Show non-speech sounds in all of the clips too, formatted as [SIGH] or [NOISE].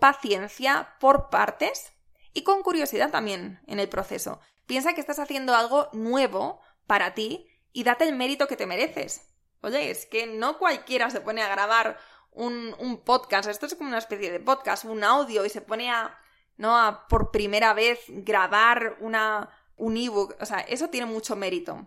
paciencia, por partes y con curiosidad también en el proceso. Piensa que estás haciendo algo nuevo para ti y date el mérito que te mereces. Oye, es que no cualquiera se pone a grabar un, un podcast, esto es como una especie de podcast, un audio y se pone a, ¿no? A por primera vez grabar una, un ebook, o sea, eso tiene mucho mérito.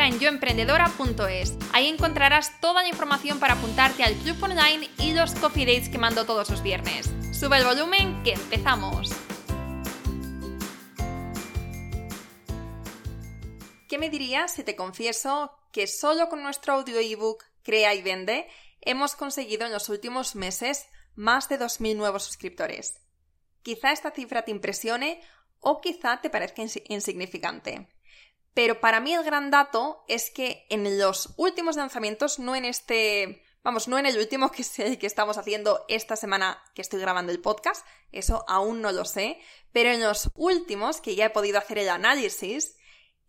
en yoemprendedora.es. Ahí encontrarás toda la información para apuntarte al club online y los coffee dates que mando todos los viernes. Sube el volumen que empezamos. ¿Qué me dirías si te confieso que solo con nuestro audio ebook Crea y Vende hemos conseguido en los últimos meses más de 2.000 nuevos suscriptores? Quizá esta cifra te impresione o quizá te parezca insignificante. Pero para mí el gran dato es que en los últimos lanzamientos, no en este, vamos, no en el último que es el que estamos haciendo esta semana que estoy grabando el podcast, eso aún no lo sé, pero en los últimos que ya he podido hacer el análisis,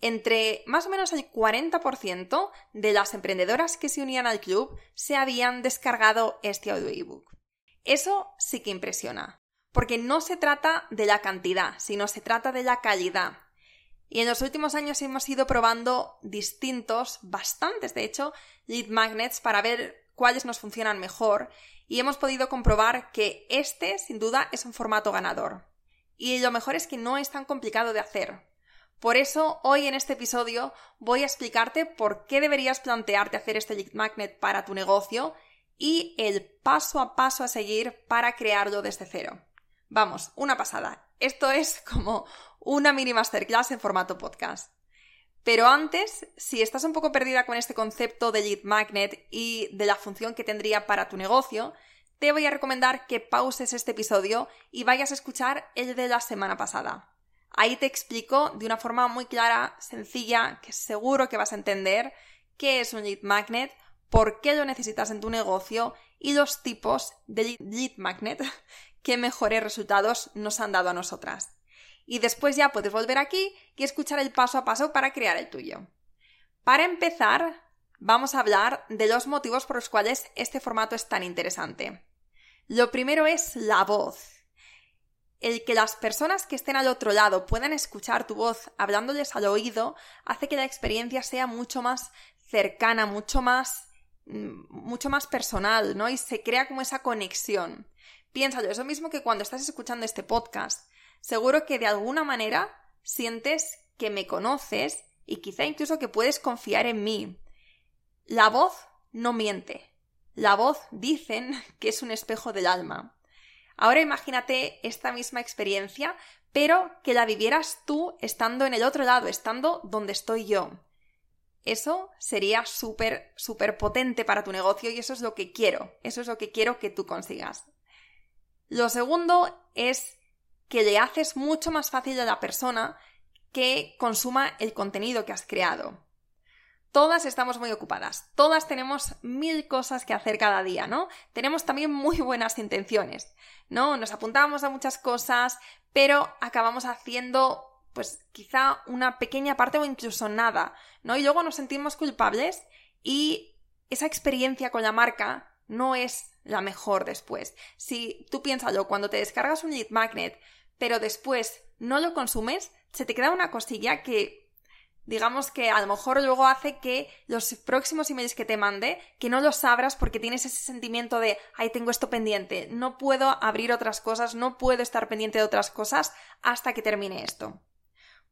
entre más o menos el 40% de las emprendedoras que se unían al club se habían descargado este audio ebook. Eso sí que impresiona, porque no se trata de la cantidad, sino se trata de la calidad. Y en los últimos años hemos ido probando distintos, bastantes de hecho, lead magnets para ver cuáles nos funcionan mejor y hemos podido comprobar que este, sin duda, es un formato ganador. Y lo mejor es que no es tan complicado de hacer. Por eso, hoy en este episodio voy a explicarte por qué deberías plantearte hacer este lead magnet para tu negocio y el paso a paso a seguir para crearlo desde cero. Vamos, una pasada. Esto es como una mini masterclass en formato podcast. Pero antes, si estás un poco perdida con este concepto de lead magnet y de la función que tendría para tu negocio, te voy a recomendar que pauses este episodio y vayas a escuchar el de la semana pasada. Ahí te explico de una forma muy clara, sencilla, que seguro que vas a entender qué es un lead magnet, por qué lo necesitas en tu negocio y los tipos de lead magnet [LAUGHS] que mejores resultados nos han dado a nosotras y después ya puedes volver aquí y escuchar el paso a paso para crear el tuyo. Para empezar, vamos a hablar de los motivos por los cuales este formato es tan interesante. Lo primero es la voz. El que las personas que estén al otro lado puedan escuchar tu voz hablándoles al oído hace que la experiencia sea mucho más cercana, mucho más mm, mucho más personal, ¿no? Y se crea como esa conexión. Piénsalo, es lo mismo que cuando estás escuchando este podcast seguro que de alguna manera sientes que me conoces y quizá incluso que puedes confiar en mí. La voz no miente. La voz dicen [LAUGHS] que es un espejo del alma. Ahora imagínate esta misma experiencia, pero que la vivieras tú estando en el otro lado, estando donde estoy yo. Eso sería súper, súper potente para tu negocio y eso es lo que quiero, eso es lo que quiero que tú consigas. Lo segundo es que le haces mucho más fácil a la persona que consuma el contenido que has creado. Todas estamos muy ocupadas, todas tenemos mil cosas que hacer cada día, ¿no? Tenemos también muy buenas intenciones, ¿no? Nos apuntamos a muchas cosas, pero acabamos haciendo pues quizá una pequeña parte o incluso nada, ¿no? Y luego nos sentimos culpables y esa experiencia con la marca no es la mejor después. Si tú piénsalo, cuando te descargas un lead magnet, pero después no lo consumes, se te queda una cosilla que digamos que a lo mejor luego hace que los próximos emails que te mande, que no los abras porque tienes ese sentimiento de, ay, tengo esto pendiente, no puedo abrir otras cosas, no puedo estar pendiente de otras cosas hasta que termine esto.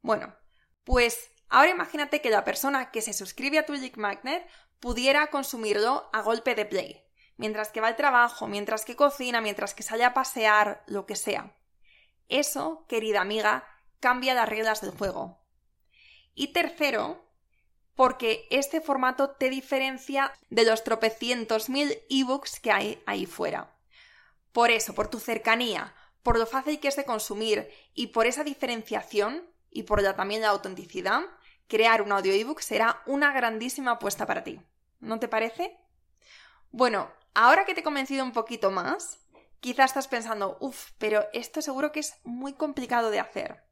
Bueno, pues ahora imagínate que la persona que se suscribe a tu Lead Magnet pudiera consumirlo a golpe de play, mientras que va al trabajo, mientras que cocina, mientras que sale a pasear, lo que sea. Eso, querida amiga, cambia las reglas del juego. Y tercero, porque este formato te diferencia de los tropecientos mil ebooks que hay ahí fuera. Por eso, por tu cercanía, por lo fácil que es de consumir y por esa diferenciación y por también la autenticidad, crear un audio ebook será una grandísima apuesta para ti. ¿No te parece? Bueno, ahora que te he convencido un poquito más, quizás estás pensando, uff, pero esto seguro que es muy complicado de hacer.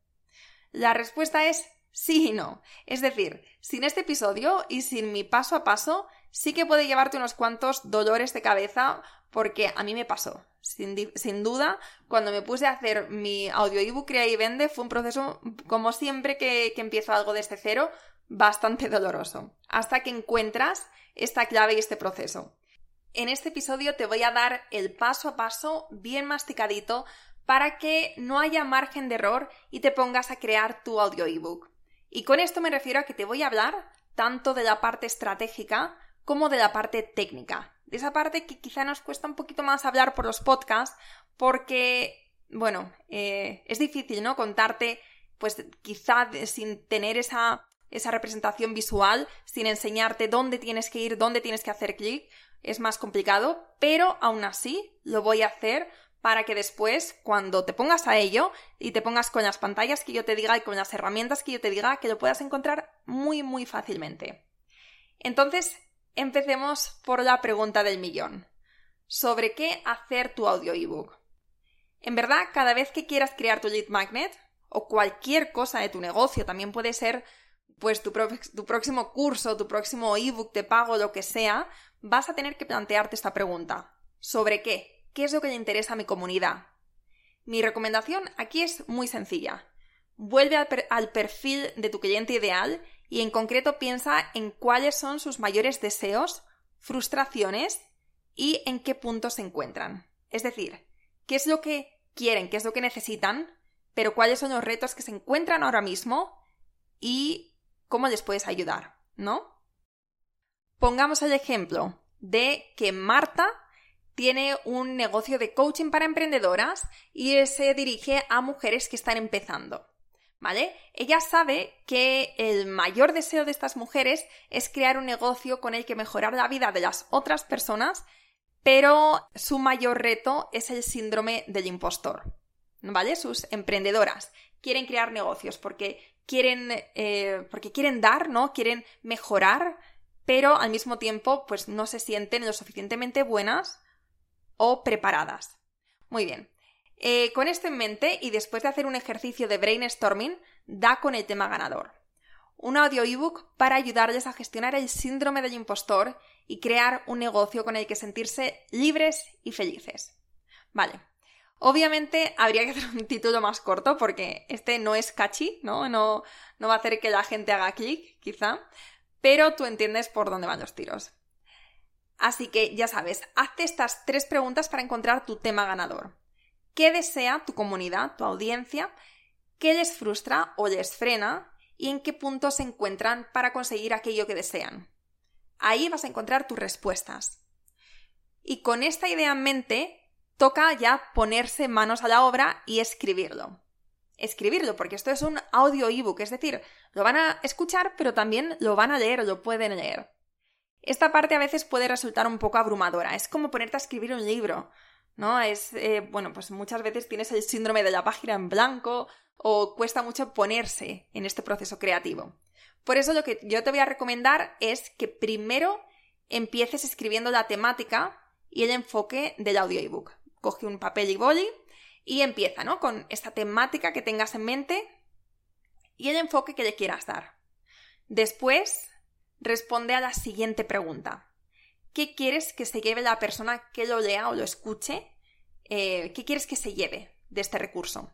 La respuesta es sí y no. Es decir, sin este episodio y sin mi paso a paso, sí que puede llevarte unos cuantos dolores de cabeza porque a mí me pasó. Sin, duda, cuando me puse a hacer mi audio ebook Crea y Vende fue un proceso, como siempre que, que empiezo algo desde cero, bastante doloroso. Hasta que encuentras esta clave y este proceso. En este episodio te voy a dar el paso a paso bien masticadito para que no haya margen de error y te pongas a crear tu audio ebook. Y con esto me refiero a que te voy a hablar tanto de la parte estratégica como de la parte técnica. De esa parte que quizá nos cuesta un poquito más hablar por los podcasts porque, bueno, eh, es difícil, ¿no? Contarte, pues quizá sin tener esa, esa representación visual, sin enseñarte dónde tienes que ir, dónde tienes que hacer clic, es más complicado, pero aún así lo voy a hacer para que después, cuando te pongas a ello y te pongas con las pantallas que yo te diga y con las herramientas que yo te diga, que lo puedas encontrar muy, muy fácilmente. Entonces, empecemos por la pregunta del millón. ¿Sobre qué hacer tu audio ebook? En verdad, cada vez que quieras crear tu lead magnet o cualquier cosa de tu negocio, también puede ser pues tu, tu próximo curso, tu próximo ebook de pago, lo que sea, vas a tener que plantearte esta pregunta. ¿Sobre qué? ¿Qué es lo que le interesa a mi comunidad? Mi recomendación aquí es muy sencilla. Vuelve al, perfil de tu cliente ideal y en concreto piensa en cuáles son sus mayores deseos, frustraciones y en qué puntos se encuentran. Es decir, qué es lo que quieren, qué es lo que necesitan, pero cuáles son los retos que se encuentran ahora mismo y cómo les puedes ayudar, ¿no? Pongamos el ejemplo de que Marta tiene un negocio de coaching para emprendedoras y se dirige a mujeres que están empezando. ¿Vale? Ella sabe que el mayor deseo de estas mujeres es crear un negocio con el que mejorar la vida de las otras personas, pero su mayor reto es el síndrome del impostor. ¿Vale? Sus emprendedoras quieren crear negocios porque quieren, eh, porque quieren dar, ¿no? Quieren mejorar pero al mismo tiempo pues no se sienten lo suficientemente buenas o preparadas. Muy bien. Eh, con esto en mente y después de hacer un ejercicio de brainstorming, da con el tema ganador. Un audio ebook para ayudarles a gestionar el síndrome del impostor y crear un negocio con el que sentirse libres y felices. Vale. Obviamente habría que [LAUGHS] hacer un título más corto porque este no es catchy, ¿no? No, no va a hacer que la gente haga clic, quizá pero tú entiendes por dónde van los tiros. Así que ya sabes, hazte estas tres preguntas para encontrar tu tema ganador. ¿Qué desea tu comunidad, tu audiencia? ¿Qué les frustra o les frena? ¿Y en qué punto se encuentran para conseguir aquello que desean? Ahí vas a encontrar tus respuestas. Y con esta idea en mente, toca ya ponerse manos a la obra y escribirlo escribirlo, porque esto es un audio ebook, es decir, lo van a escuchar, pero también lo van a leer, lo pueden leer. Esta parte a veces puede resultar un poco abrumadora, es como ponerte a escribir un libro, ¿no? Es, eh, bueno, pues muchas veces tienes el síndrome de la página en blanco o cuesta mucho ponerse en este proceso creativo. Por eso lo que yo te voy a recomendar es que primero empieces escribiendo la temática y el enfoque del audio ebook. Coge un papel y boli y empieza, ¿no? Con esta temática que tengas en mente y el enfoque que le quieras dar. Después, responde a la siguiente pregunta. ¿Qué quieres que se lleve la persona que lo lea o lo escuche? Eh, ¿Qué quieres que se lleve de este recurso?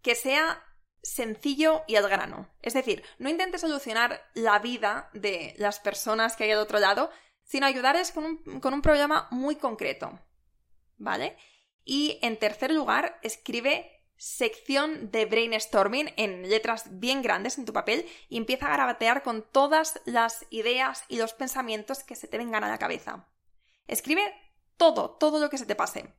Que sea sencillo y al grano. Es decir, no intentes solucionar la vida de las personas que hay al otro lado, sino ayudarles con un, con un problema muy concreto. ¿Vale? Y en tercer lugar, escribe sección de brainstorming en letras bien grandes en tu papel y empieza a garabatear con todas las ideas y los pensamientos que se te vengan a la cabeza. Escribe todo, todo lo que se te pase.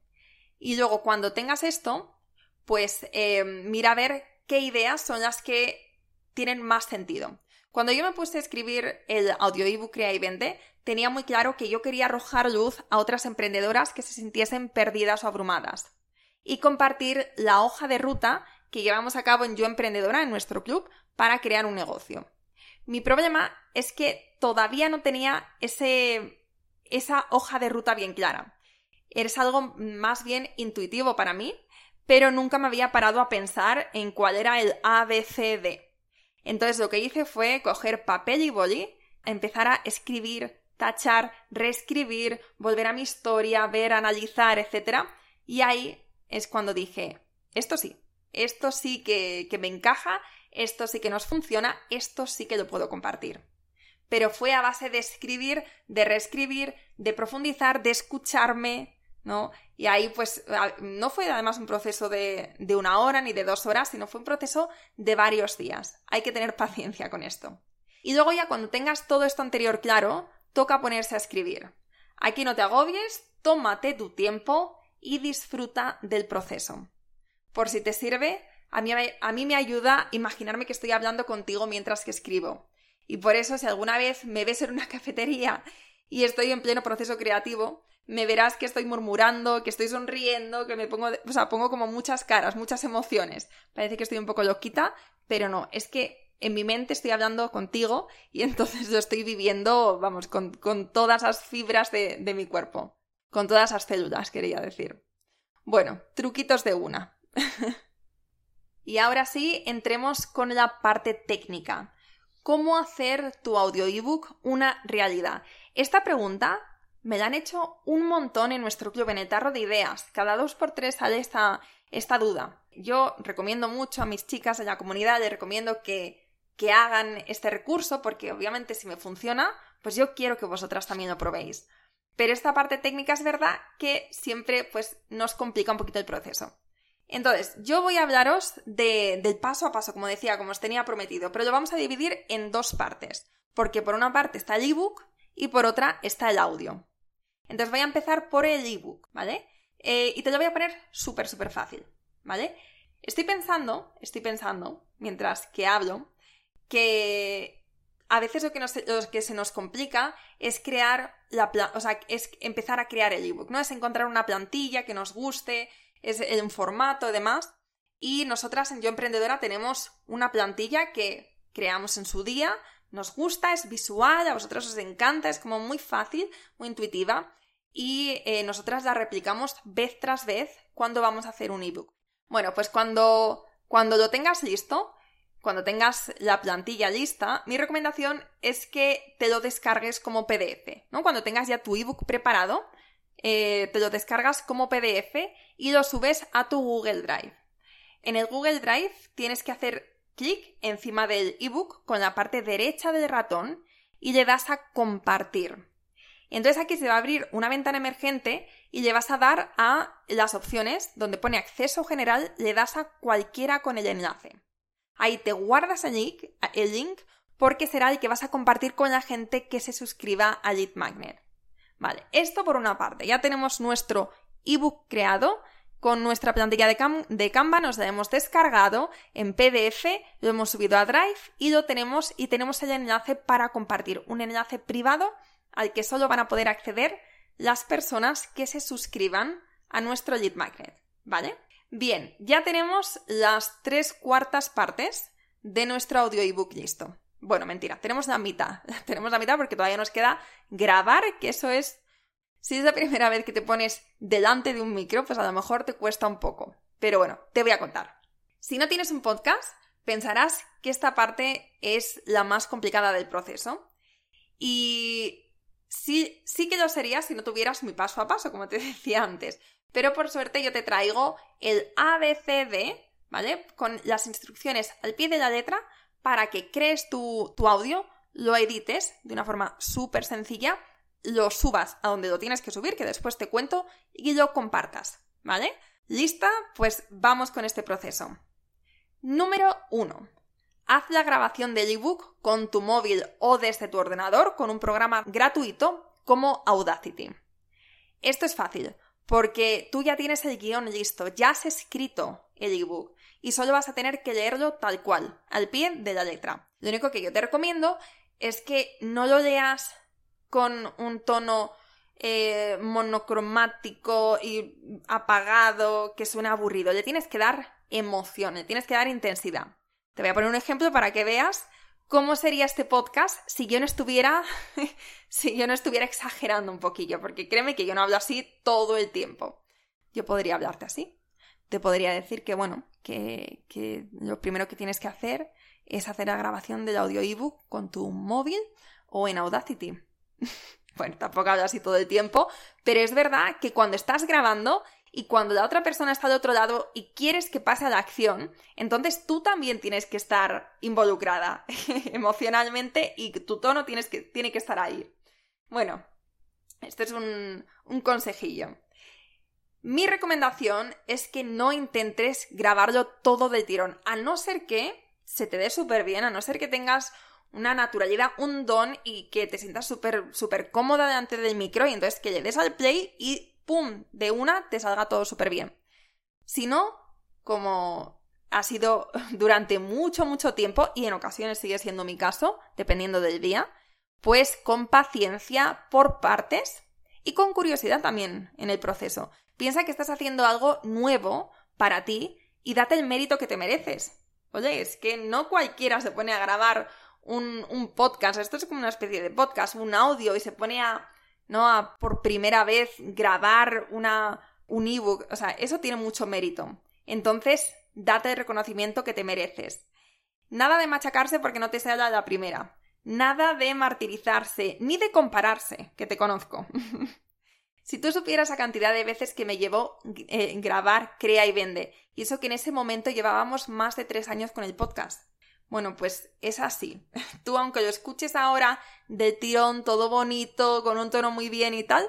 Y luego cuando tengas esto, pues eh, mira a ver qué ideas son las que tienen más sentido. Cuando yo me puse a escribir el audio ebook Crea y Vende, tenía muy claro que yo quería arrojar luz a otras emprendedoras que se sintiesen perdidas o abrumadas y compartir la hoja de ruta que llevamos a cabo en Yo Emprendedora, en nuestro club, para crear un negocio. Mi problema es que todavía no tenía ese, esa hoja de ruta bien clara. Es algo más bien intuitivo para mí, pero nunca me había parado a pensar en cuál era el ABCD. Entonces lo que hice fue coger papel y boli, empezar a escribir, tachar, reescribir, volver a mi historia, ver, analizar, etc. Y ahí es cuando dije, esto sí, esto sí que, que me encaja, esto sí que nos funciona, esto sí que lo puedo compartir. Pero fue a base de escribir, de reescribir, de profundizar, de escucharme, ¿no? Y ahí pues no fue además un proceso de, de, una hora ni de dos horas, sino fue un proceso de varios días. Hay que tener [LAUGHS] paciencia con esto. Y luego ya cuando tengas todo esto anterior claro, toca ponerse a escribir. Aquí no te agobies, tómate tu tiempo y disfruta del proceso. Por si te sirve, a mí, a mí me ayuda imaginarme que estoy hablando contigo mientras que escribo. Y por eso si alguna vez me ves en una [LAUGHS] cafetería y estoy en pleno proceso creativo, me verás que estoy murmurando, que estoy sonriendo, que me pongo, o sea, pongo como muchas caras, muchas emociones. Parece que estoy un poco loquita, pero no, es que en mi mente estoy hablando contigo y [LAUGHS] entonces lo estoy viviendo, vamos, con, todas las fibras de, de mi cuerpo. Con todas las células, quería decir. Bueno, truquitos de una. [LAUGHS] y ahora sí, entremos con la parte técnica. ¿Cómo hacer tu audio ebook una realidad? Esta pregunta me la han hecho un montón en nuestro club, en el tarro de ideas. Cada dos por tres sale esta, esta duda. Yo recomiendo mucho a mis chicas de la comunidad, les recomiendo que, que hagan este recurso porque obviamente si me funciona, pues yo quiero que vosotras también lo probéis. Pero esta parte técnica es verdad que siempre pues, nos complica un poquito el proceso. Entonces, yo voy a hablaros del paso a paso, como decía, como os tenía prometido, pero lo vamos a dividir en dos partes, porque por una parte está el ebook y por otra está el audio. Entonces voy a empezar por el ebook, ¿vale? Eh, y te lo voy a poner súper, súper fácil, ¿vale? Estoy pensando, estoy pensando, mientras que hablo, que a veces lo que, lo que se nos complica es crear la, o sea, es empezar a crear el ebook, ¿no? Es encontrar una plantilla que nos guste, es un formato y demás. Y nosotras en Yo Emprendedora tenemos una plantilla que creamos en su día, nos gusta, es visual, a vosotros os encanta, es como muy fácil, muy intuitiva y eh, nosotras la replicamos vez tras vez cuando vamos a hacer un ebook. Bueno, pues cuando, cuando lo tengas listo, cuando tengas la plantilla lista, mi recomendación es que te lo descargues como PDF, ¿no? Cuando tengas ya tu ebook preparado, eh, te lo descargas como PDF y lo subes a tu Google Drive. En el Google Drive tienes que hacer clic encima del ebook con la parte derecha del ratón y le das a compartir. Entonces aquí se va a abrir una ventana emergente y le vas a dar a las opciones donde pone acceso general, le das a cualquiera con el enlace. Ahí te guardas el link, el link porque será el que vas a compartir con la gente que se suscriba a Lead Magnet. Vale, esto por una parte. Ya tenemos nuestro ebook creado con nuestra plantilla de, Canva, nos la hemos descargado en PDF, lo hemos subido a Drive y lo tenemos y tenemos el enlace para compartir, un enlace privado al que solo van a poder acceder las personas que se suscriban a nuestro lead magnet, ¿vale? Bien, ya tenemos las tres cuartas partes de nuestro audio ebook listo. Bueno, mentira, tenemos la mitad. [LAUGHS] tenemos la mitad porque todavía nos queda grabar, que eso es... Si es la primera vez que te pones delante de un micro, pues a lo mejor te cuesta un poco. Pero bueno, te voy a contar. Si no tienes un podcast, pensarás que esta parte es la más complicada del proceso. Y sí, sí que lo sería si no tuvieras mi paso a paso, como te [LAUGHS] decía antes. Pero por suerte yo te traigo el ABCD, ¿vale? Con las instrucciones al pie de la letra para que crees tu, tu audio, lo edites de una forma súper sencilla, lo subas a donde lo tienes que subir, que después te cuento, y lo compartas, ¿vale? ¿Lista? Pues vamos con este proceso. Número 1 haz la grabación del ebook con tu móvil o desde tu ordenador con un programa gratuito como Audacity. Esto es fácil, porque tú ya tienes el guion listo, ya has escrito el ebook y solo vas a tener que leerlo tal cual, al pie de la letra. Lo único que yo te recomiendo es que no lo leas con un tono eh, monocromático y apagado que suena aburrido. Le tienes que dar emoción, le tienes que dar intensidad. Te voy a poner un ejemplo para que veas cómo sería este podcast si yo no estuviera [LAUGHS] si yo no estuviera exagerando un poquillo, porque créeme que yo no hablo así todo el tiempo. Yo podría hablarte así. Te podría decir que, bueno, que, que lo primero que tienes que hacer es hacer la grabación del audio ebook con tu móvil o en Audacity. [LAUGHS] bueno, tampoco hablo así todo el tiempo, pero es verdad que cuando estás grabando y cuando la otra persona está al otro lado y quieres que pase a la acción, entonces tú también tienes que estar involucrada [LAUGHS] emocionalmente y tu tono tienes que, tiene que estar ahí. Bueno, esto es un, un consejillo. Mi recomendación es que no intentes grabarlo todo de tirón, a no ser que se te dé súper bien, a no ser que tengas una naturalidad, un don y que te sientas súper, súper cómoda delante del micro y entonces que le des al play y ¡pum! de una te salga todo súper bien. Si no, como ha sido [LAUGHS] durante mucho, mucho tiempo y en ocasiones sigue siendo mi caso, dependiendo del día, pues con paciencia por partes y con curiosidad también en el proceso. Piensa que estás haciendo algo nuevo para ti y date el mérito que te mereces. Oye, es que no cualquiera se pone a grabar un, podcast, esto es como una especie de podcast, un audio y se pone a ¿no? A por primera vez grabar una, un ebook, o sea, eso tiene mucho mérito. Entonces, date el reconocimiento que te mereces. Nada de machacarse porque no te sea la primera. Nada de martirizarse, ni de compararse, que te conozco. [LAUGHS] si tú supieras la cantidad de veces que me llevó eh, grabar Crea y Vende, y eso que en ese momento llevábamos más de tres años con el podcast. Bueno, pues es así. [LAUGHS] Tú, aunque lo escuches ahora de tirón, todo bonito, con un tono muy bien y tal,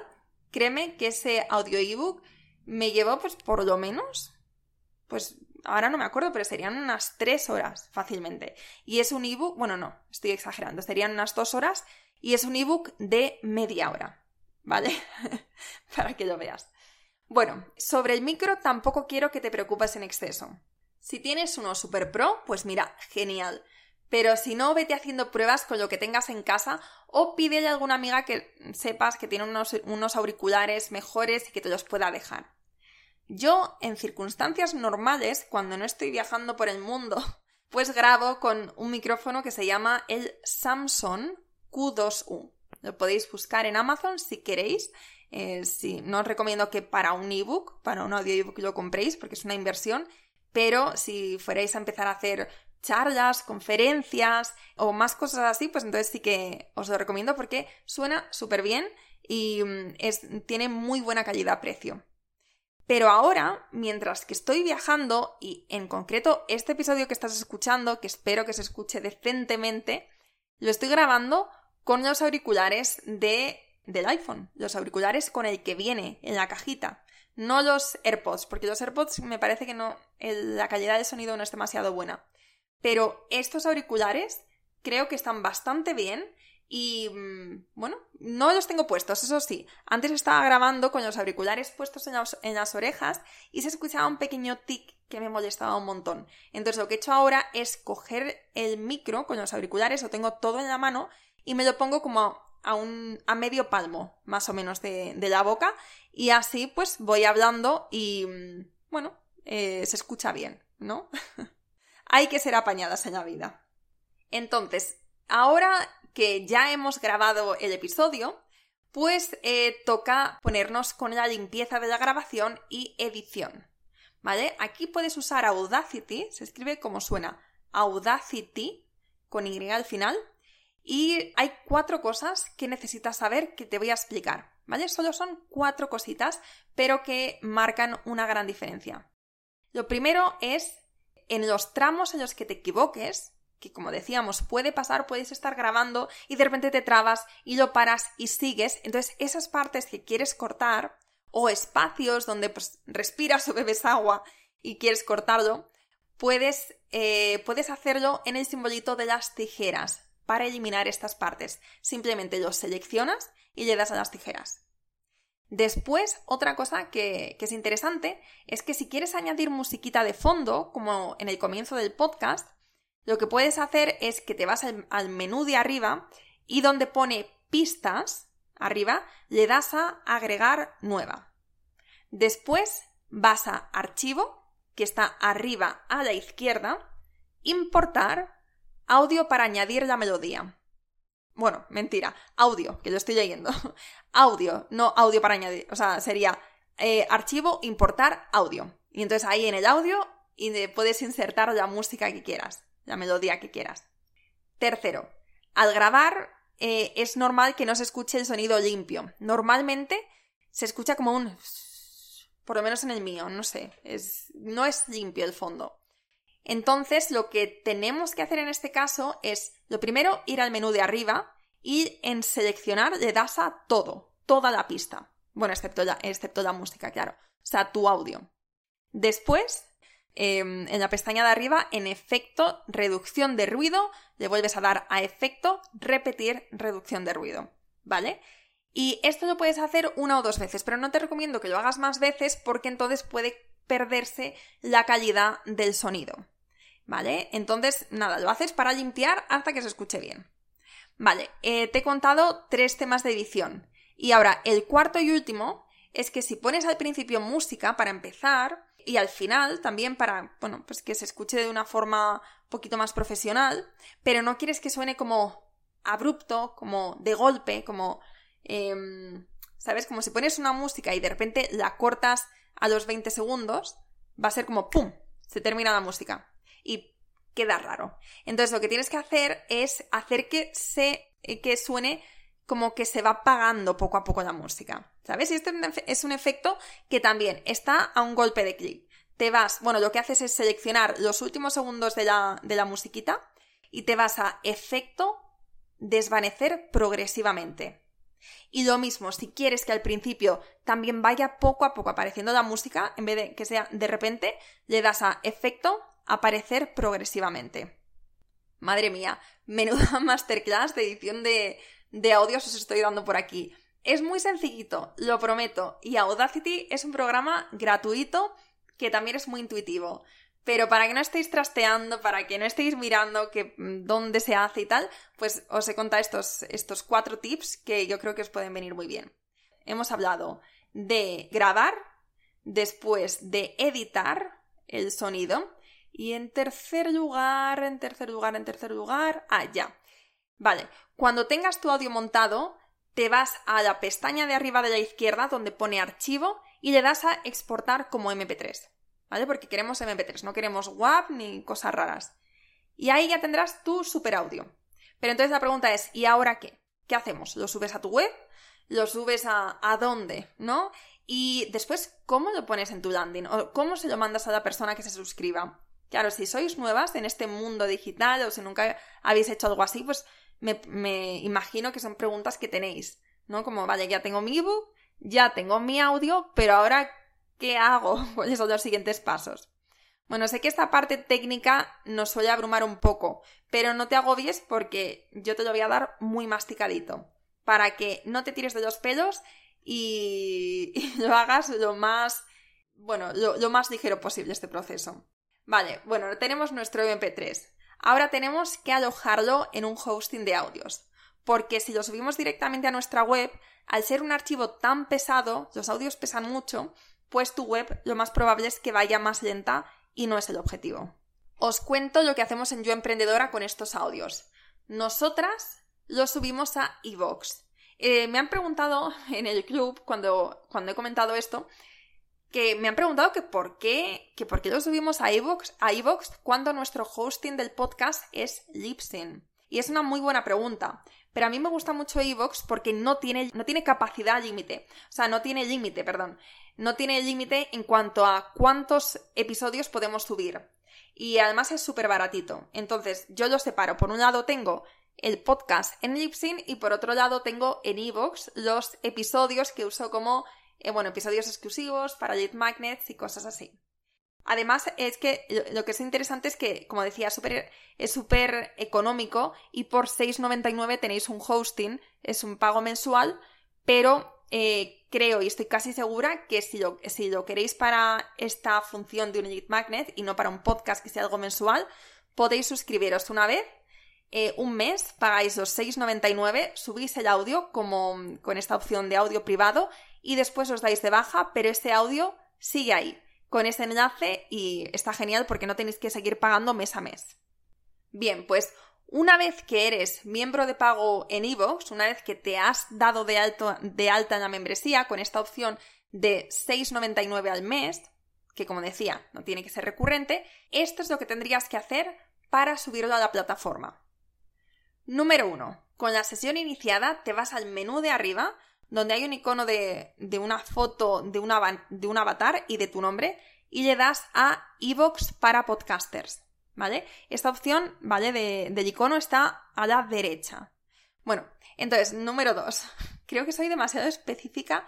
créeme que ese audio ebook me llevó, pues por lo menos, pues ahora no me acuerdo, pero serían unas tres horas fácilmente. Y es un ebook, bueno, no, estoy exagerando, serían unas dos horas y es un ebook de media hora, ¿vale? [LAUGHS] Para que lo veas. Bueno, sobre el micro tampoco quiero que te preocupes en exceso. Si tienes uno super pro, pues mira, genial. Pero si no, vete haciendo pruebas con lo que tengas en casa o pídele a alguna amiga que sepas que tiene unos, unos auriculares mejores y que te los pueda dejar. Yo, en circunstancias normales, cuando no estoy viajando por el mundo, [LAUGHS] pues grabo con un micrófono que se llama el Samsung Q2U. Lo podéis buscar en Amazon si queréis. Eh, no os recomiendo que para un ebook, para un audio ebook lo compréis porque es una inversión pero si fuerais a empezar a hacer charlas, conferencias o más cosas así, pues entonces sí que os lo recomiendo porque suena súper bien y mm, tiene muy buena calidad-precio. Pero ahora, mientras que estoy viajando, y en concreto este episodio que estás escuchando, que espero que se escuche decentemente, lo estoy grabando con los auriculares de, del iPhone, los auriculares con el que viene en la cajita no los AirPods, porque los AirPods me parece que no, la calidad de sonido no es demasiado buena. Pero estos auriculares creo que están bastante bien y mm, bueno, no los tengo puestos, eso sí. Antes estaba grabando con los auriculares puestos en las, orejas y se escuchaba un pequeño tic que me molestaba un montón. Entonces lo que he hecho ahora es coger el micro con los auriculares, lo tengo todo en la mano y me lo pongo como a, un, a medio palmo, más o menos, de, la boca. Y así, pues, voy hablando y, mm, bueno, eh, se escucha bien, ¿no? [LAUGHS] Hay que ser apañadas en la vida. Entonces, ahora que ya hemos grabado el episodio, pues eh, toca ponernos con la limpieza de la grabación y edición. ¿Vale? Aquí puedes usar Audacity, se escribe como suena, Audacity, con Y al final, y hay cuatro cosas que necesitas saber que te voy a explicar, ¿vale? Solo son cuatro cositas, pero que marcan una gran diferencia. Lo primero es en los tramos en los que te equivoques, que como decíamos puede pasar, puedes estar grabando y de repente te trabas y lo paras y sigues, entonces esas partes que quieres cortar o espacios donde pues, respiras o bebes agua y quieres cortarlo, puedes, eh, puedes hacerlo en el simbolito de las tijeras para eliminar estas partes. Simplemente los seleccionas y le das a las tijeras. Después, otra cosa que, es interesante es que si quieres añadir musiquita de fondo, como en el comienzo del podcast, lo que puedes hacer es que te vas al, menú de arriba y donde pone pistas, arriba, le das a agregar nueva. Después vas a archivo, que está arriba a la izquierda, importar, audio para añadir la melodía. Bueno, mentira, audio, que lo estoy leyendo. [LAUGHS] audio, no audio para añadir. O sea, sería eh, archivo, importar, audio. Y entonces ahí en el audio y puedes insertar la música que quieras, la melodía que quieras. Tercero, al grabar eh, es normal que no se escuche el sonido limpio. Normalmente se escucha como un... Por lo menos en el mío, no sé. Es, no es limpio el fondo. Entonces, lo que tenemos que hacer en este caso es, lo primero, ir al menú de arriba y en seleccionar le das a todo, toda la pista. Bueno, excepto la, excepto la música, claro. O sea, tu audio. Después, em, en la pestaña de arriba, en efecto, reducción de ruido, le vuelves a dar a efecto, repetir, reducción de ruido. ¿Vale? Y esto lo puedes hacer una o dos veces, pero no te recomiendo que lo hagas más veces porque entonces puede perderse la calidad del sonido. ¿Vale? Entonces, nada, lo haces para limpiar hasta que se escuche bien. Vale, eh, te he contado tres temas de edición. Y ahora, el cuarto y último es que si pones al principio música para empezar y al final también para, bueno, pues que se escuche de una forma un poquito más profesional, pero no quieres que suene como abrupto, como de golpe, como, em, ¿sabes? Como si pones una música y de repente la cortas a los 20 segundos, va a ser como ¡pum! Se termina la música y queda raro. Entonces lo que tienes que hacer es hacer que se eh, que suene como que se va apagando poco a poco la música. ¿Sabes? Y este es un efecto que también está a un golpe de clic. Te vas, bueno, lo que haces es seleccionar los últimos segundos de la, de la musiquita y te vas a efecto desvanecer progresivamente. Y lo mismo, si quieres que al principio también vaya poco a poco apareciendo la música, en vez de que sea de repente, le das a efecto aparecer progresivamente. Madre mía, menuda [LAUGHS] masterclass de edición de, de audios os estoy dando por aquí. Es muy sencillito, lo prometo, y Audacity es un programa gratuito que también es muy intuitivo. Pero para que no estéis trasteando, para que no estéis mirando que, mm, dónde se hace y tal, pues os he contado estos, estos cuatro tips que yo creo que os pueden venir muy bien. Hemos hablado de grabar, después de editar el sonido, y en tercer lugar, en tercer lugar, en tercer lugar. Ah, ya. Vale. Cuando tengas tu audio montado, te vas a la pestaña de arriba de la izquierda donde pone archivo y le das a exportar como MP3. ¿Vale? Porque queremos MP3, no queremos WAP ni cosas raras. Y ahí ya tendrás tu super audio. Pero entonces la pregunta es, ¿y ahora qué? ¿Qué hacemos? ¿Lo subes a tu web? ¿Lo subes a, a dónde? ¿No? Y después, ¿cómo lo pones en tu landing? ¿O cómo se lo mandas a la persona que se suscriba? Claro, si sois nuevas en este mundo digital o si nunca habéis hecho algo así, pues me, imagino que son preguntas que tenéis, ¿no? Como, vale, ya tengo mi ebook, ya tengo mi audio, pero ahora, ¿qué hago? [LAUGHS] ¿Cuáles son los siguientes pasos? Bueno, sé que esta parte técnica nos suele abrumar un poco, pero no te agobies porque yo te lo voy a dar muy masticadito, para que no te tires de los pelos y, [LAUGHS] lo hagas lo más, bueno, lo más ligero posible este proceso. Vale, bueno, tenemos nuestro MP3. Ahora tenemos que alojarlo en un hosting de audios. Porque si lo subimos directamente a nuestra web, al ser un archivo tan pesado, los audios pesan mucho, pues tu web lo más probable es que vaya más lenta y no es el objetivo. Os cuento lo que hacemos en Yo Emprendedora con estos audios. Nosotras los subimos a iVoox. Eh, me han preguntado [LAUGHS] en el club, cuando, cuando he comentado esto, que me han preguntado que por qué, que por qué lo subimos a iVoox, a cuando nuestro hosting del podcast es Libsyn. Y es una muy buena pregunta. Pero a mí me gusta mucho iVoox porque no tiene, no tiene capacidad límite. O sea, no tiene límite, perdón. No tiene límite en cuanto a cuántos episodios podemos subir. Y además es súper baratito. Entonces, yo lo separo. Por un lado tengo el podcast en Libsyn y por otro lado tengo en iVoox los episodios que uso como eh, bueno, episodios exclusivos para lead magnets y cosas así. Además, es que lo que es interesante es que, como decía, es súper económico y por 6,99 tenéis un hosting, es un pago mensual, pero eh, creo y estoy casi segura que si lo, queréis para esta función de un lead magnet y no para un podcast que sea algo mensual, podéis suscribiros una vez eh, un mes, pagáis los 6,99, subís el audio como con esta opción de audio privado y después os dais de baja, pero este audio sigue ahí, con ese enlace y está genial porque no tenéis que seguir pagando mes a mes. Bien, pues una vez que eres miembro de pago en iVoox, una vez que te has dado de, alto, de alta en la membresía con esta opción de 6,99 al mes, que como decía, no tiene que ser recurrente, esto es lo que tendrías que hacer para subirlo a la plataforma. Número 1. Con la sesión iniciada te vas al menú de arriba, donde hay un icono de, una foto de, una, de un avatar y de tu nombre, y le das a iVoox para podcasters. ¿Vale? Esta opción, ¿vale? De, del icono está a la derecha. Bueno, entonces, número 2. [LAUGHS] Creo que soy demasiado específica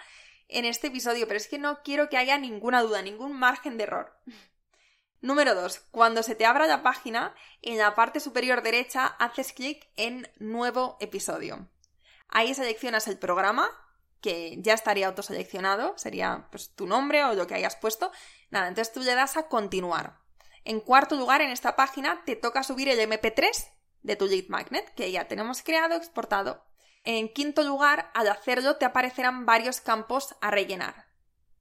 en este episodio, pero es que no quiero que haya ninguna duda, ningún margen de error. [LAUGHS] Número 2. Cuando se te abra la página, en la parte superior derecha haces clic en Nuevo episodio. Ahí seleccionas el programa, que ya estaría autoseleccionado, sería pues, tu nombre o lo que hayas puesto. Nada, entonces tú le das a continuar. En cuarto lugar, en esta página te toca subir el MP3 de tu lead magnet, que ya tenemos creado, exportado. En quinto lugar, al hacerlo te aparecerán varios campos a rellenar.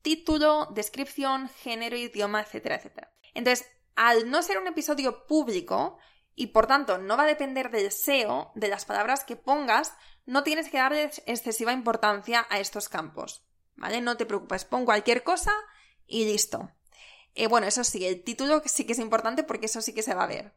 Título, descripción, género, idioma, etcétera, etcétera. Entonces, al no ser un episodio público, y por tanto no va a depender del SEO, de las palabras que pongas, no tienes que darle excesiva importancia a estos campos. ¿Vale? No te preocupes, pon cualquier cosa y listo. Eh, bueno, eso sí, el título sí que es importante porque eso sí que se va a ver.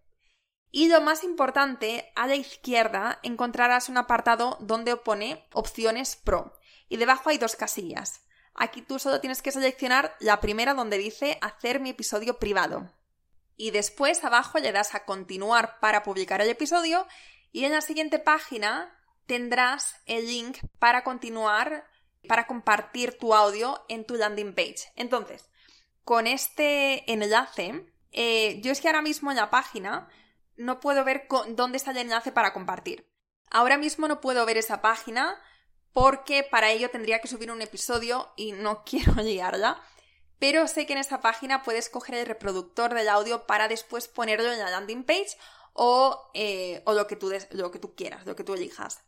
Y lo más importante, a la izquierda encontrarás un apartado donde pone opciones pro. Y debajo hay dos casillas. Aquí tú solo tienes que seleccionar la primera donde dice hacer mi episodio privado. Y después abajo le das a continuar para publicar el episodio y en la siguiente página tendrás el link para continuar, para compartir tu audio en tu landing page. Entonces, con este enlace, eh, yo es que ahora mismo en la página no puedo ver dónde está el enlace para compartir. Ahora mismo no puedo ver esa página porque para ello tendría que subir un episodio y no [LAUGHS] quiero liarla. Pero sé que en esta página puedes coger el reproductor del audio para después ponerlo en la landing page o, eh, lo, que tú lo que tú quieras, lo que tú elijas.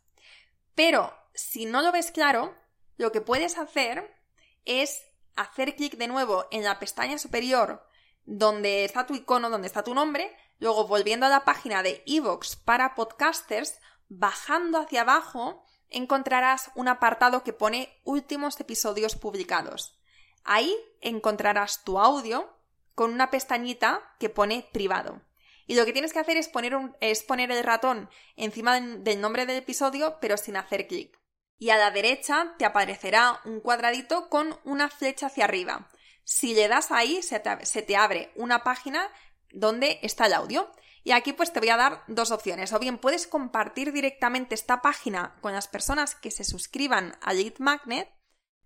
Pero si no lo ves claro, lo que puedes hacer es hacer clic de nuevo en la pestaña superior donde está tu icono, donde está tu nombre, luego volviendo a la página de Evox para podcasters, bajando hacia abajo encontrarás un apartado que pone últimos episodios publicados. Ahí encontrarás tu audio con una pestañita que pone privado. Y lo que tienes que hacer es poner, es poner el ratón encima del nombre del episodio, pero sin hacer clic. Y a la derecha te aparecerá un cuadradito con una flecha hacia arriba. Si le das ahí, se te abre una página donde está el audio. Y aquí pues te voy a dar dos opciones. O bien puedes compartir directamente esta página con las personas que se suscriban a Lead Magnet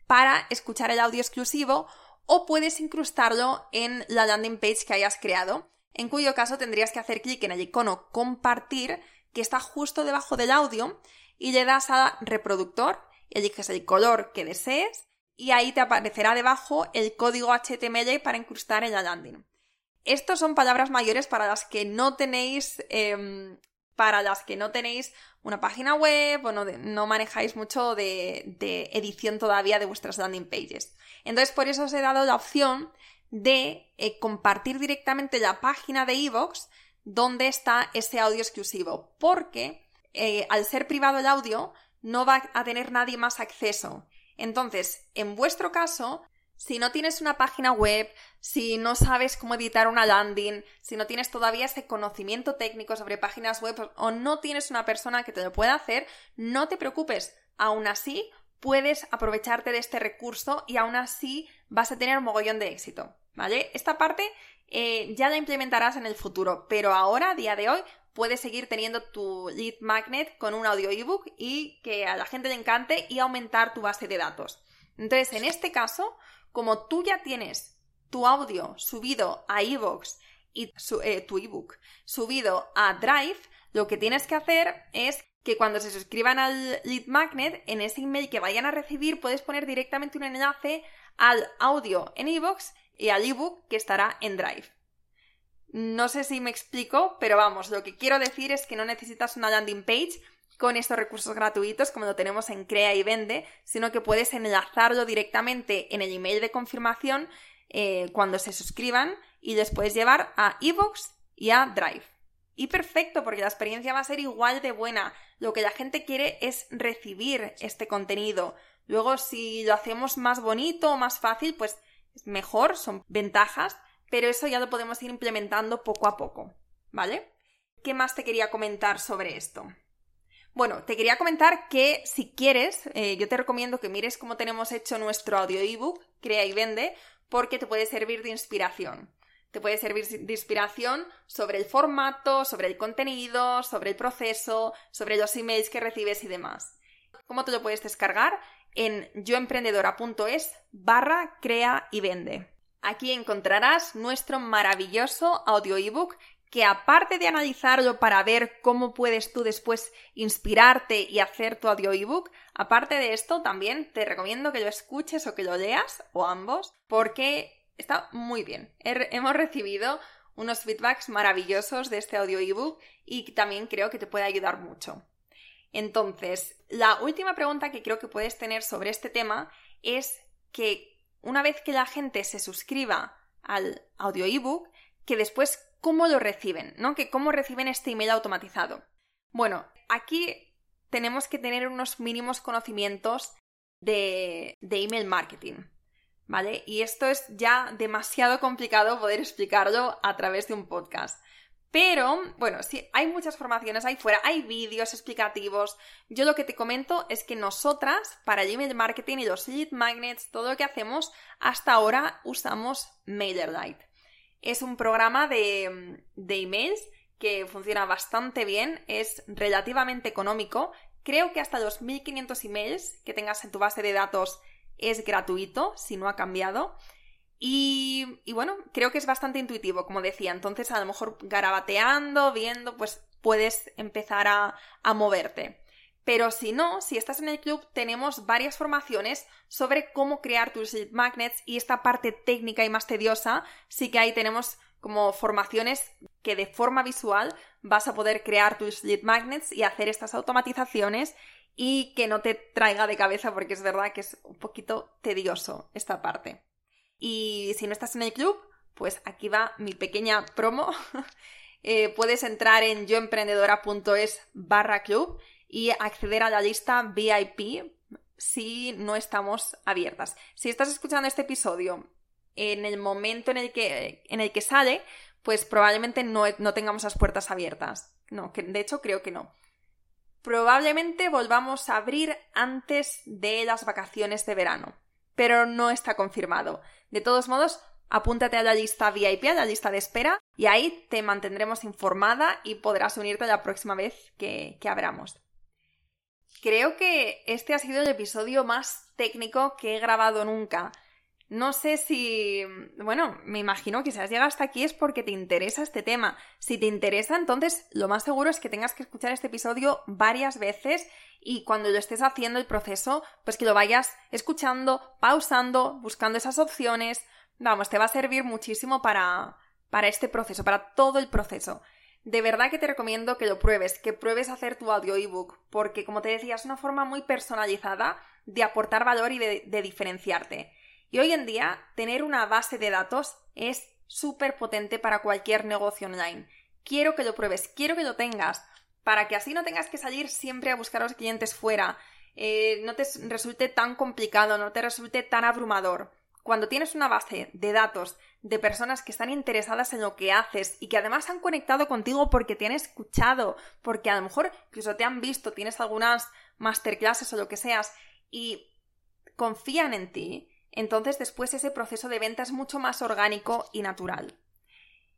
para escuchar el audio exclusivo o puedes incrustarlo en la landing page que hayas creado, en cuyo caso tendrías que hacer clic en el icono compartir que está justo debajo del audio y le das a reproductor, eliges el color que desees y ahí te aparecerá debajo el código HTML para incrustar en la landing. Estos son palabras mayores para las que no tenéis. Em, para las que no tenéis una página web o no, manejáis mucho de, edición todavía de vuestras landing pages. Entonces, por eso os he dado la opción de eh, compartir directamente la página de Evox donde está ese audio exclusivo. Porque eh, al ser privado el audio, no va a tener nadie más acceso. Entonces, en vuestro caso, si no tienes una página web, si no sabes cómo editar una landing, si no tienes todavía ese conocimiento técnico sobre páginas web o no tienes una persona que te lo pueda hacer, no te preocupes. Aún así, puedes aprovecharte de este recurso y aún así vas a tener un mogollón de éxito. ¿Vale? Esta parte eh, ya la implementarás en el futuro, pero ahora, a día de hoy, puedes seguir teniendo tu lead magnet con un audio ebook y que a la gente le encante y aumentar tu base de datos. Entonces, en este caso, como tú ya tienes tu audio subido a iVoox y eh, tu ebook subido a Drive, lo que tienes que hacer es que cuando se suscriban al lead magnet, en ese email que vayan a recibir puedes poner directamente un enlace al audio en iVoox y al ebook que estará en Drive. No sé si me explico, pero vamos, lo que quiero decir es que no necesitas una landing page con estos recursos gratuitos como lo tenemos en Crea y Vende, sino que puedes enlazarlo directamente en el email de confirmación eh, cuando se suscriban y les puedes llevar a iVoox y a Drive. Y perfecto, porque la experiencia va a ser igual de buena. Lo que la gente quiere es recibir este contenido. Luego, si lo hacemos más bonito o más fácil, pues mejor, son ventajas, pero eso ya lo podemos ir implementando poco a poco, ¿vale? ¿Qué más te quería comentar sobre esto? Bueno, te quería comentar que si quieres, eh, yo te recomiendo que mires cómo tenemos hecho nuestro audio ebook, Crea y Vende, porque te puede servir de inspiración. Te puede servir de inspiración sobre el formato, sobre el contenido, sobre el proceso, sobre los emails que recibes y demás. ¿Cómo te lo puedes descargar? En yoemprendedora.es barra crea y vende. Aquí encontrarás nuestro maravilloso audio ebook que aparte de analizarlo para ver cómo puedes tú después inspirarte y hacer tu audio ebook, aparte de esto también te recomiendo que lo escuches o que lo leas, o ambos, porque está muy bien. hemos recibido unos feedbacks maravillosos de este audio ebook y también creo que te puede ayudar mucho. Entonces, la última pregunta que creo que puedes tener sobre este tema es que una vez que la gente se suscriba al audio ebook, que después cómo lo reciben, ¿no? Que cómo reciben este email automatizado. Bueno, aquí tenemos que tener unos mínimos conocimientos de, de email marketing. ¿Vale? Y esto es ya demasiado complicado poder explicarlo a través de un podcast. Pero, bueno, sí, hay muchas formaciones ahí fuera, hay vídeos explicativos. Yo lo que te comento es que nosotras, para el email marketing y los lead magnets, todo lo que hacemos, hasta ahora usamos MailerLite. Es un programa de, emails que funciona bastante bien, es relativamente económico. Creo que hasta los 1500 emails que tengas en tu base de datos es gratuito, si no ha cambiado. Y, bueno, creo que es bastante intuitivo, como decía. Entonces, a lo mejor garabateando, viendo, pues puedes empezar a, a moverte. Pero si no, si estás en el club, tenemos varias formaciones sobre cómo crear tus lead magnets y esta parte técnica y más tediosa, sí que ahí tenemos como formaciones que de forma visual vas a poder crear tus lead magnets y hacer estas automatizaciones y que no te traiga de cabeza porque es verdad que es un poquito tedioso esta parte. Y si no estás en el club, pues aquí va mi pequeña promo. [LAUGHS] Eh, puedes entrar en yoemprendedora.es barra club y acceder a la lista VIP si no estamos abiertas. Si estás escuchando este episodio en el momento en el que, en el que sale, pues probablemente no, no tengamos las puertas abiertas. No, que de hecho creo que no. Probablemente volvamos a abrir antes de las vacaciones de verano, pero no está confirmado. De todos modos, apúntate a la lista VIP, a la lista de espera, y ahí te mantendremos informada y podrás unirte la próxima vez que, que abramos. Creo que este ha sido el episodio más técnico que he grabado nunca. No sé si... Bueno, me imagino que si has llegado hasta aquí es porque te interesa este tema. Si te interesa, entonces lo más seguro es que tengas que escuchar este episodio varias veces y cuando lo estés haciendo el proceso, pues que lo vayas escuchando, pausando, buscando esas opciones. Vamos, te va a servir muchísimo para, para este proceso, para todo el proceso de verdad que te recomiendo que lo pruebes, que pruebes hacer tu audio ebook, porque como te decía, es una forma muy personalizada de aportar valor y de, diferenciarte. Y hoy en día, tener una base de datos es súper potente para cualquier negocio online. Quiero que lo pruebes, quiero que lo tengas, para que así no tengas que salir siempre a buscar a los clientes fuera, eh, no te resulte tan complicado, no te resulte tan abrumador. Cuando tienes una base de datos de personas que están interesadas en lo que haces y que además han conectado contigo porque te han escuchado, porque a lo mejor incluso te han visto, tienes algunas masterclasses o lo que seas y confían en ti, entonces después ese proceso de venta es mucho más orgánico y natural.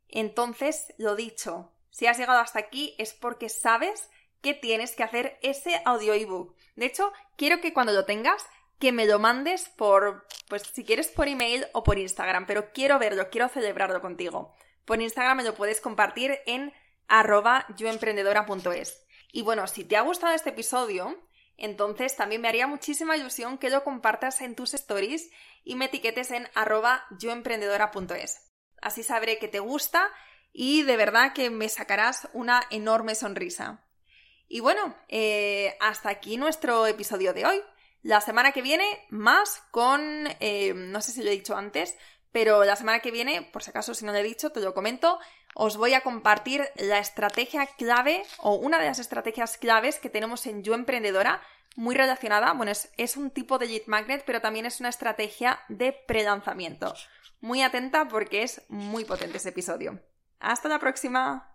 Entonces, lo dicho, si has llegado hasta aquí es porque sabes que tienes que hacer ese audio ebook. De hecho, quiero que cuando lo tengas que me lo mandes por, pues si quieres por email o por Instagram, pero quiero verlo, quiero celebrarlo contigo. Por Instagram me lo puedes compartir en arroba yoemprendedora.es. Y bueno, si te ha gustado este episodio, entonces también me haría muchísima ilusión que lo compartas en tus stories y me etiquetes en arroba yoemprendedora.es. Así sabré que te gusta y de verdad que me sacarás una enorme sonrisa. Y bueno, eh, hasta aquí nuestro episodio de hoy. La semana que viene, más con, eh, no sé si lo he dicho antes, pero la semana que viene, por si acaso si no lo he dicho, te lo comento, os voy a compartir la estrategia clave o una de las estrategias claves que tenemos en Yo Emprendedora, muy relacionada, bueno, es, un tipo de lead magnet, pero también es una estrategia de pre-lanzamiento. Muy atenta porque es muy potente ese episodio. Hasta la próxima.